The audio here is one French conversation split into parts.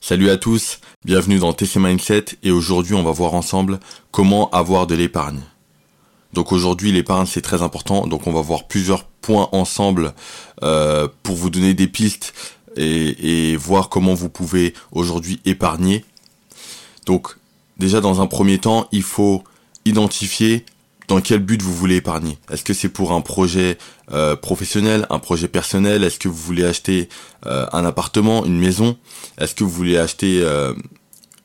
Salut à tous, bienvenue dans TC Mindset et aujourd'hui on va voir ensemble comment avoir de l'épargne. Donc aujourd'hui l'épargne c'est très important, donc on va voir plusieurs points ensemble euh, pour vous donner des pistes et, et voir comment vous pouvez aujourd'hui épargner. Donc déjà dans un premier temps il faut identifier dans quel but vous voulez épargner? Est-ce que c'est pour un projet euh, professionnel, un projet personnel? Est-ce que vous voulez acheter euh, un appartement, une maison? Est-ce que vous voulez acheter euh,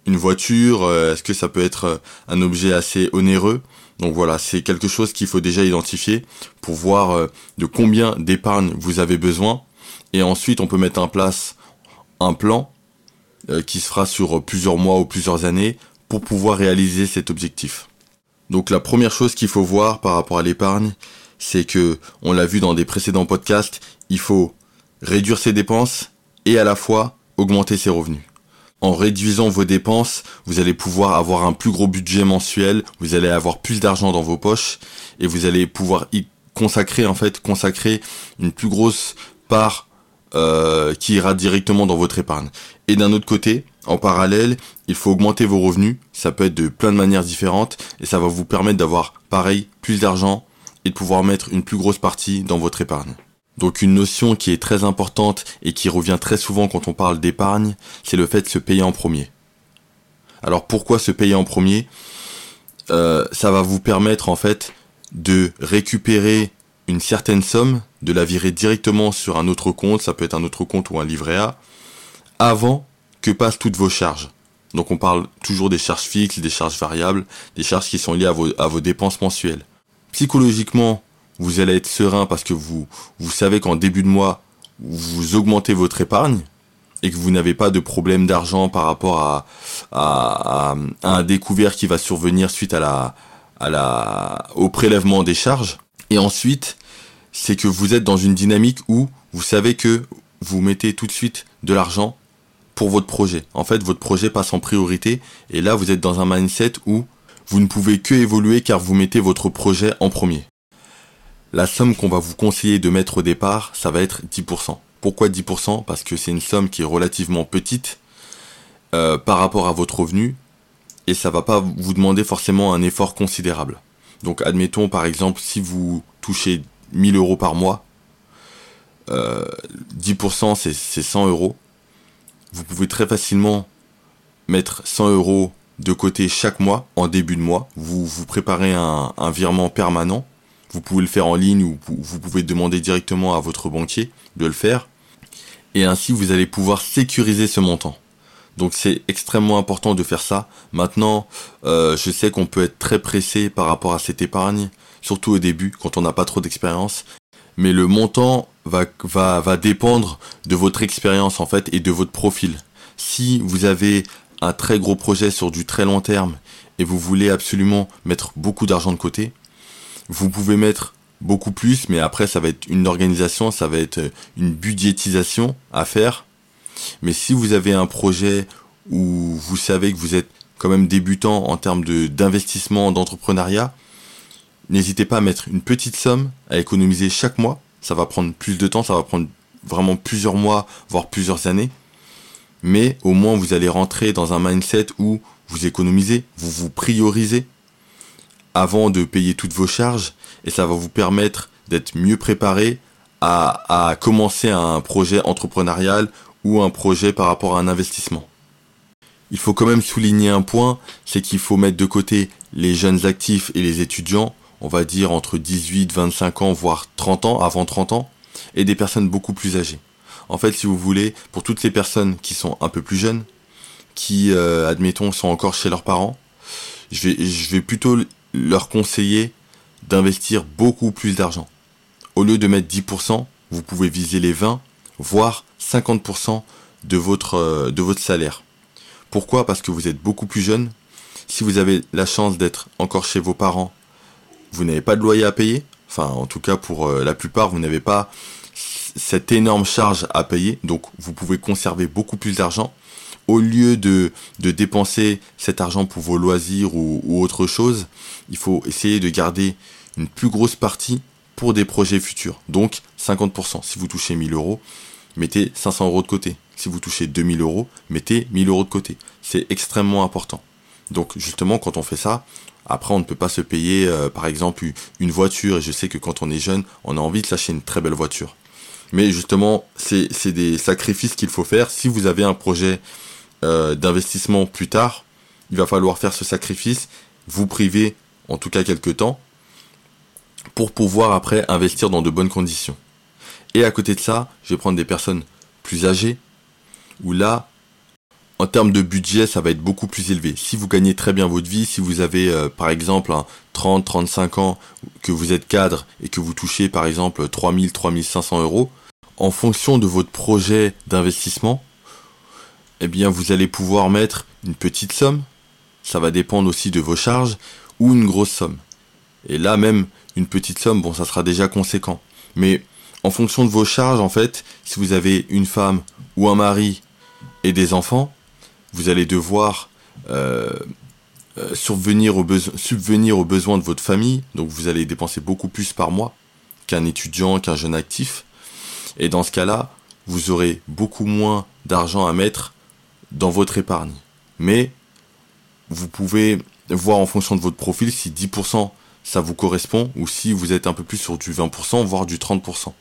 une voiture? Est-ce que ça peut être un objet assez onéreux? Donc voilà, c'est quelque chose qu'il faut déjà identifier pour voir de combien d'épargne vous avez besoin. Et ensuite, on peut mettre en place un plan qui se fera sur plusieurs mois ou plusieurs années pour pouvoir réaliser cet objectif. Donc la première chose qu'il faut voir par rapport à l'épargne, c'est que, on l'a vu dans des précédents podcasts, il faut réduire ses dépenses et à la fois augmenter ses revenus. En réduisant vos dépenses, vous allez pouvoir avoir un plus gros budget mensuel, vous allez avoir plus d'argent dans vos poches et vous allez pouvoir y consacrer en fait consacrer une plus grosse part euh, qui ira directement dans votre épargne. Et d'un autre côté, en parallèle, il faut augmenter vos revenus. Ça peut être de plein de manières différentes et ça va vous permettre d'avoir pareil plus d'argent et de pouvoir mettre une plus grosse partie dans votre épargne. Donc une notion qui est très importante et qui revient très souvent quand on parle d'épargne, c'est le fait de se payer en premier. Alors pourquoi se payer en premier? Euh, Ça va vous permettre en fait de récupérer une certaine somme, de la virer directement sur un autre compte, ça peut être un autre compte ou un livret A, avant que passent toutes vos charges. Donc on parle toujours des charges fixes, des charges variables, des charges qui sont liées à vos, à dépenses mensuelles. Psychologiquement, vous allez être serein parce que vous, savez qu'en début de mois, vous augmentez votre épargne et que vous n'avez pas de problème d'argent par rapport à, à, un découvert qui va survenir suite à la, à la, au prélèvement des charges. Et ensuite, c'est que vous êtes dans une dynamique où vous savez que vous mettez tout de suite de l'argent votre projet. En fait, votre projet passe en priorité et là, vous êtes dans un mindset où vous ne pouvez que évoluer car vous mettez votre projet en premier. La somme qu'on va vous conseiller de mettre au départ, ça va être 10%. Pourquoi 10% Parce que c'est une somme qui est relativement petite euh, par rapport à votre revenu et ça va pas vous demander forcément un effort considérable. Donc admettons par exemple si vous touchez 1000 euros par mois, 10% euh, c'est 100 euros vous pouvez très facilement mettre 100 euros de côté chaque mois en début de mois. Vous vous préparez un, virement permanent. Vous pouvez le faire en ligne ou vous pouvez demander directement à votre banquier de le faire. Et ainsi, vous allez pouvoir sécuriser ce montant. Donc c'est extrêmement important de faire ça. Maintenant, euh, je sais qu'on peut être très pressé par rapport à cette épargne, surtout au début, quand on n'a pas trop d'expérience mais le montant va, va, va dépendre de votre expérience en fait et de votre profil. Si vous avez un très gros projet sur du très long terme et vous voulez absolument mettre beaucoup d'argent de côté, vous pouvez mettre beaucoup plus, mais après ça va être une organisation, ça va être une budgétisation à faire. Mais si vous avez un projet où vous savez que vous êtes quand même débutant en termes d'investissement, d'entrepreneuriat, N'hésitez pas à mettre une petite somme à économiser chaque mois. Ça va prendre plus de temps, ça va prendre vraiment plusieurs mois, voire plusieurs années. Mais au moins vous allez rentrer dans un mindset où vous économisez, vous vous priorisez avant de payer toutes vos charges et ça va vous permettre d'être mieux préparé à, à commencer un projet entrepreneurial ou un projet par rapport à un investissement. Il faut quand même souligner un point, c'est qu'il faut mettre de côté les jeunes actifs et les étudiants on va dire entre 18, 25 ans, voire 30 ans, avant 30 ans, et des personnes beaucoup plus âgées. En fait, si vous voulez, pour toutes les personnes qui sont un peu plus jeunes, qui, euh, admettons, sont encore chez leurs parents, je vais, je vais plutôt leur conseiller d'investir beaucoup plus d'argent. Au lieu de mettre 10%, vous pouvez viser les 20, voire 50% de votre, euh, de votre salaire. Pourquoi? Parce que vous êtes beaucoup plus jeune. Si vous avez la chance d'être encore chez vos parents vous n'avez pas de loyer à payer. Enfin, en tout cas, pour euh, la plupart, vous n'avez pas cette énorme charge à payer. Donc, vous pouvez conserver beaucoup plus d'argent. Au lieu de, dépenser cet argent pour vos loisirs ou, ou autre chose, il faut essayer de garder une plus grosse partie pour des projets futurs. Donc, 50%. Si vous touchez 1000 euros, mettez 500 euros de côté. si vous touchez 2000 euros, mettez 1000 euros de côté. C'est extrêmement important. Donc justement, quand on fait ça, après on ne peut pas se payer, euh, par exemple, une voiture. Et je sais que quand on est jeune, on a envie de s'acheter une très belle voiture. Mais justement, c'est des sacrifices qu'il faut faire. Si vous avez un projet euh, d'investissement plus tard, il va falloir faire ce sacrifice, vous priver en tout cas quelques temps, pour pouvoir après investir dans de bonnes conditions. Et à côté de ça, je vais prendre des personnes plus âgées, où là, en termes de budget, ça va être beaucoup plus élevé. Si vous gagnez très bien votre vie, si vous avez euh, par exemple 30, 35 ans, que vous êtes cadre et que vous touchez par exemple 3000, 3500 euros, en fonction de votre projet d'investissement, eh bien vous allez pouvoir mettre une petite somme, ça va dépendre aussi de vos charges, ou une grosse somme. Et là même, une petite somme, bon, ça sera déjà conséquent. Mais en fonction de vos charges, en fait, si vous avez une femme ou un mari et des enfants, vous allez devoir euh, euh, subvenir, aux subvenir aux besoins de votre famille, donc vous allez dépenser beaucoup plus par mois qu'un étudiant, qu'un jeune actif. Et dans ce cas-là, vous aurez beaucoup moins d'argent à mettre dans votre épargne. Mais vous pouvez voir en fonction de votre profil si 10% ça vous correspond ou si vous êtes un peu plus sur du 20%, voire du 30%.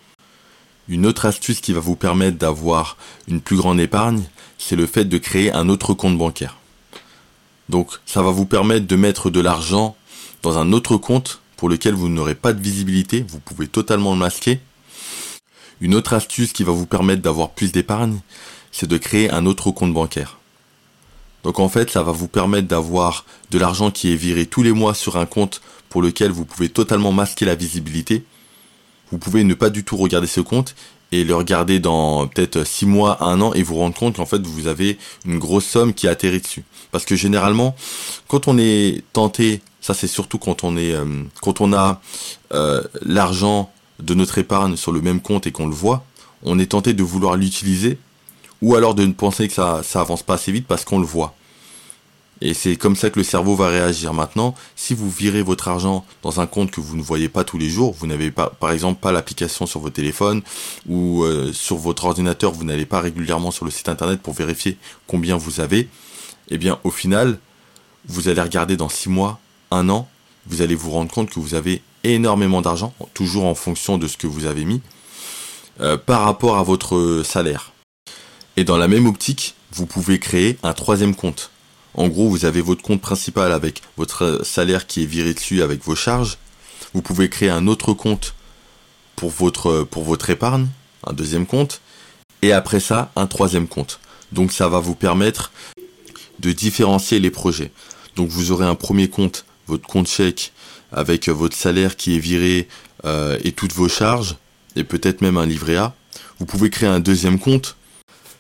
Une autre astuce qui va vous permettre d'avoir une plus grande épargne, c'est le fait de créer un autre compte bancaire. Donc ça va vous permettre de mettre de l'argent dans un autre compte pour lequel vous n'aurez pas de visibilité, vous pouvez totalement le masquer. Une autre astuce qui va vous permettre d'avoir plus d'épargne, c'est de créer un autre compte bancaire. Donc en fait, ça va vous permettre d'avoir de l'argent qui est viré tous les mois sur un compte pour lequel vous pouvez totalement masquer la visibilité. Vous pouvez ne pas du tout regarder ce compte et le regarder dans peut-être 6 mois, 1 an et vous rendre compte qu'en fait vous avez une grosse somme qui atterrit dessus. Parce que généralement, quand on est tenté, ça c'est surtout quand on est, euh, quand on a euh, l'argent de notre épargne sur le même compte et qu'on le voit, on est tenté de vouloir l'utiliser ou alors de ne penser que ça, ça avance pas assez vite parce qu'on le voit. Et c'est comme ça que le cerveau va réagir. Maintenant, si vous virez votre argent dans un compte que vous ne voyez pas tous les jours, vous n'avez pas, par exemple, pas l'application sur votre téléphone ou euh, sur votre ordinateur, vous n'allez pas régulièrement sur le site internet pour vérifier combien vous avez, eh bien, au final, vous allez regarder dans six mois, un an, vous allez vous rendre compte que vous avez énormément d'argent, toujours en fonction de ce que vous avez mis, euh, par rapport à votre salaire. Et dans la même optique, vous pouvez créer un troisième compte. En gros, vous avez votre compte principal avec votre salaire qui est viré dessus avec vos charges. Vous pouvez créer un autre compte pour votre, pour votre épargne, un deuxième compte. Et après ça, un troisième compte. Donc ça va vous permettre de différencier les projets. Donc vous aurez un premier compte, votre compte chèque, avec votre salaire qui est viré euh, et toutes vos charges, et peut-être même un livret A. Vous pouvez créer un deuxième compte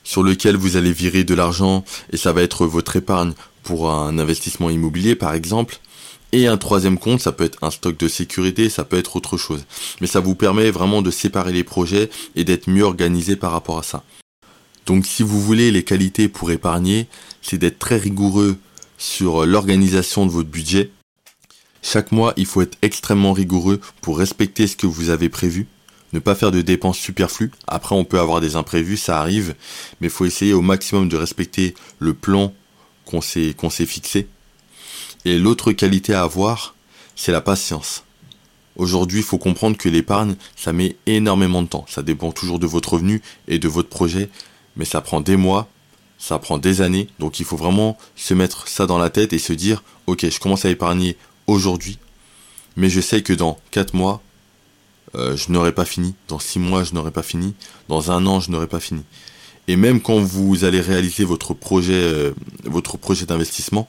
sur lequel vous allez virer de l'argent et ça va être votre épargne pour un investissement immobilier par exemple. Et un troisième compte, ça peut être un stock de sécurité, ça peut être autre chose. Mais ça vous permet vraiment de séparer les projets et d'être mieux organisé par rapport à ça. Donc si vous voulez les qualités pour épargner, c'est d'être très rigoureux sur l'organisation de votre budget. Chaque mois, il faut être extrêmement rigoureux pour respecter ce que vous avez prévu ne pas faire de dépenses superflues. Après, on peut avoir des imprévus, ça arrive, mais il faut essayer au maximum de respecter le plan qu'on s'est, qu'on fixé. Et l'autre qualité à avoir, c'est la patience. Aujourd'hui, il faut comprendre que l'épargne, ça met énormément de temps. Ça dépend toujours de votre revenu et de votre projet, mais ça prend des mois, ça prend des années. Donc il faut vraiment se mettre ça dans la tête et se dire, ok, je commence à épargner aujourd'hui, mais je sais que dans 4 mois, euh, je n'aurais pas fini. Dans six mois, je n'aurais pas fini. Dans un an, je n'aurais pas fini. Et même quand vous allez réaliser votre projet, euh, votre projet d'investissement,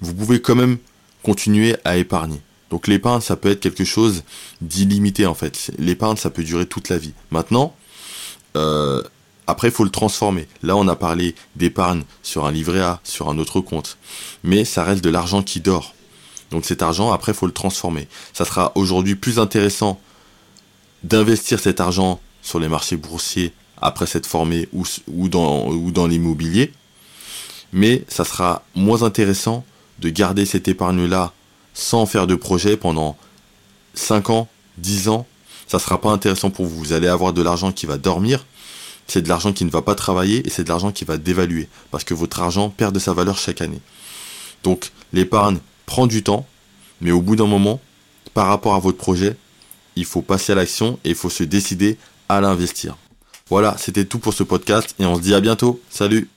vous pouvez quand même continuer à épargner. Donc l'épargne, ça peut être quelque chose d'illimité en fait. L'épargne, ça peut durer toute la vie. Maintenant, euh, après, il faut le transformer. Là, on a parlé d'épargne sur un livret A, sur un autre compte. Mais ça reste de l'argent qui dort. Donc cet argent, après, il faut le transformer. Ça sera aujourd'hui plus intéressant d'investir cet argent sur les marchés boursiers après s'être formé ou, dans, ou dans l'immobilier. Mais ça sera moins intéressant de garder cette épargne-là sans faire de projet pendant 5 ans, 10 ans. Ça sera pas intéressant pour vous. Vous allez avoir de l'argent qui va dormir c'est de l'argent qui ne va pas travailler et c'est de l'argent qui va dévaluer parce que votre argent perd de sa valeur chaque année. Donc l'épargne prend du temps, mais au bout d'un moment, par rapport à votre projet, il faut passer à l'action et il faut se décider à l'investir. Voilà, c'était tout pour ce podcast et on se dit à bientôt. Salut